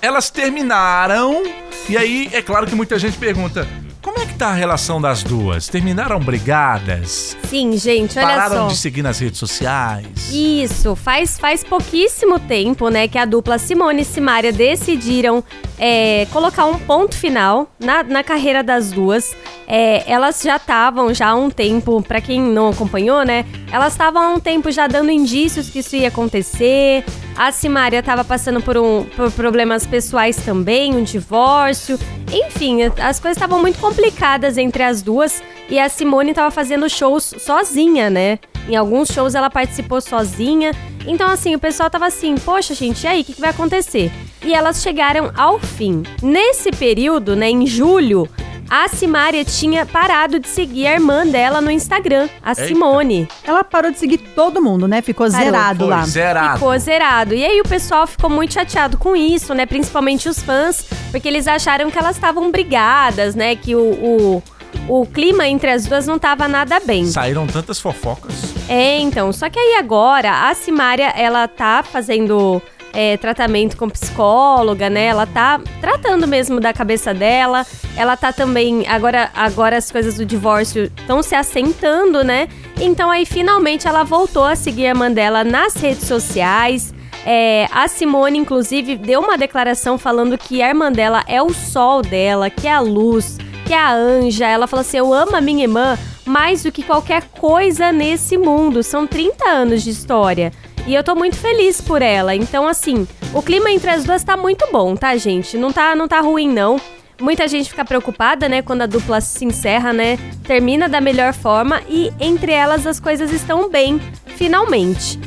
Elas terminaram, e aí é claro que muita gente pergunta: como é que tá a relação das duas? Terminaram brigadas? Sim, gente, olha Pararam só. de seguir nas redes sociais? Isso, faz, faz pouquíssimo tempo, né, que a dupla Simone e Simária decidiram é, colocar um ponto final na, na carreira das duas. É, elas já estavam já há um tempo, pra quem não acompanhou, né, elas estavam há um tempo já dando indícios que isso ia acontecer. A Simária estava passando por, um, por problemas pessoais também, um divórcio. Enfim, as coisas estavam muito complicadas entre as duas e a Simone estava fazendo shows sozinha, né? Em alguns shows ela participou sozinha. Então, assim, o pessoal tava assim, poxa, gente, e aí, o que, que vai acontecer? E elas chegaram ao fim. Nesse período, né, em julho, a Simária tinha parado de seguir a irmã dela no Instagram, a Eita. Simone. Ela parou de seguir todo mundo, né? Ficou Parou, zerado Foi lá. zerado. Ficou zerado. E aí o pessoal ficou muito chateado com isso, né? Principalmente os fãs, porque eles acharam que elas estavam brigadas, né? Que o, o, o clima entre as duas não tava nada bem. Saíram tantas fofocas. É, então. Só que aí agora, a Simária, ela tá fazendo é, tratamento com psicóloga, né? Ela tá tratando mesmo da cabeça dela. Ela tá também. Agora, agora as coisas do divórcio estão se assentando, né? Então aí finalmente ela voltou a seguir a irmã dela nas redes sociais. É, a Simone, inclusive, deu uma declaração falando que a irmã dela é o sol dela, que é a luz, que é a anja. Ela falou assim: Eu amo a minha irmã mais do que qualquer coisa nesse mundo. São 30 anos de história. E eu tô muito feliz por ela. Então, assim, o clima entre as duas tá muito bom, tá, gente? Não tá, não tá ruim, não. Muita gente fica preocupada, né, quando a dupla se encerra, né? Termina da melhor forma e entre elas as coisas estão bem, finalmente.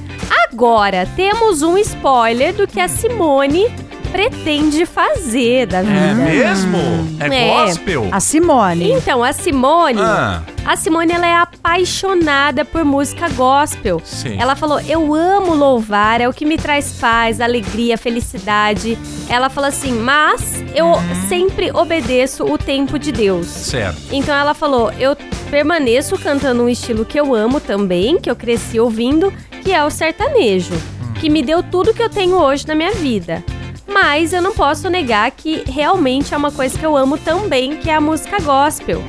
Agora, temos um spoiler do que a Simone pretende fazer da vida. É mesmo? É, É. gospel? A Simone. Então, a Simone, Ah, a Simone ela é apaixonada por música gospel. sim. Ela falou: "Eu amo louvar, é o que me traz paz, alegria, felicidade". Ela falou assim: "Mas eu sempre obedeço o tempo de Deus". Certo. Então ela falou: "Eu permaneço cantando um estilo que eu amo também, que eu cresci ouvindo, que é o sertanejo, que me deu tudo que eu tenho hoje na minha vida". Mas eu não posso negar que realmente é uma coisa que eu amo também, que é a música gospel.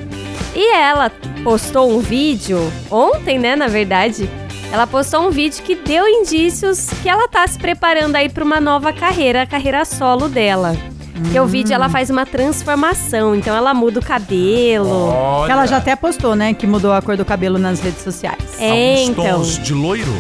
E ela postou um vídeo ontem, né, na verdade. Ela postou um vídeo que deu indícios que ela tá se preparando aí para uma nova carreira, a carreira solo dela. Que o vídeo ela faz uma transformação, então ela muda o cabelo. Olha, Ela já até postou, né? Que mudou a cor do cabelo nas redes sociais. É, alguns então. tons de loiro.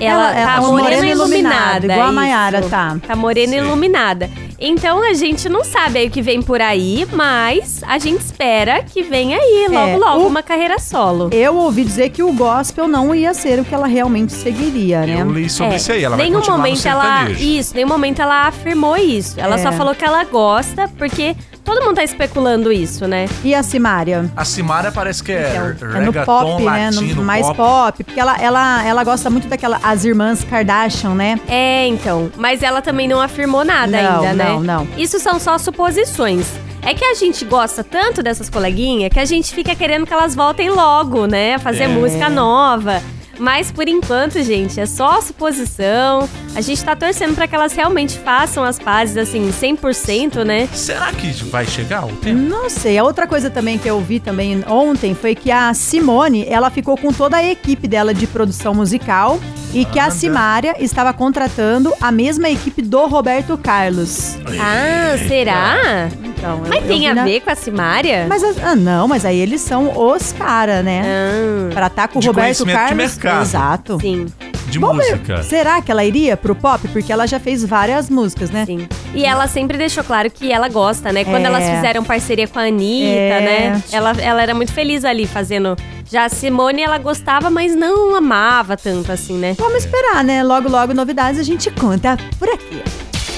Ela, Ela é tá morena moreno iluminada. igual a isso. Maiara tá. Tá morena Sim. iluminada. Então a gente não sabe aí o que vem por aí, mas a gente espera que venha aí logo É, logo o- uma carreira solo. Eu ouvi dizer que o gospel não ia ser o que ela realmente seguiria, né? Eu li sobre É, isso aí. Ela vai nenhum continuar no momento ela isso, nenhum momento ela afirmou isso. Ela É. só falou que ela gosta porque todo mundo tá especulando isso, né? E a Simária? A Simara parece que é, Então, é no pop, né? latino, No mais pop. pop. Porque ela, ela, ela gosta muito daquela. As irmãs Kardashian, né? É, então, mas ela também não afirmou nada Não, ainda, né? não, não. Isso são só suposições. É que a gente gosta tanto dessas coleguinhas que a gente fica querendo que elas voltem logo, né? A fazer É. música nova. Mas por enquanto, gente, é só suposição. A gente tá torcendo pra que elas realmente façam as pazes, assim, 100%, né? Será que vai chegar o tempo? Não sei. A outra coisa também que eu vi também ontem foi que a Simone, ela ficou com toda a equipe dela de produção musical e que a. Simária estava contratando a mesma equipe do Roberto Carlos. Ah, será? Então, eu- Mas eu tem vi a na- ver com a Simária? Mas ah, não, mas aí eles são os caras, né? Ah, Pra estar com o De Roberto conhecimento de Carlos. mercado. Exato. sim, De ver, música. Será que ela iria pro pop? Porque ela já fez várias músicas, né? sim. E ela sempre deixou claro que ela gosta, né? Quando É. elas fizeram parceria com a Anitta, É. né? Ela, ela era muito feliz ali fazendo. Já a Simone, ela gostava, mas não amava tanto assim, né? Vamos esperar, né? Logo, logo, novidades a gente conta por aqui.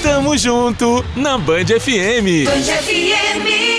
Tamo junto na Band FM. Band FM.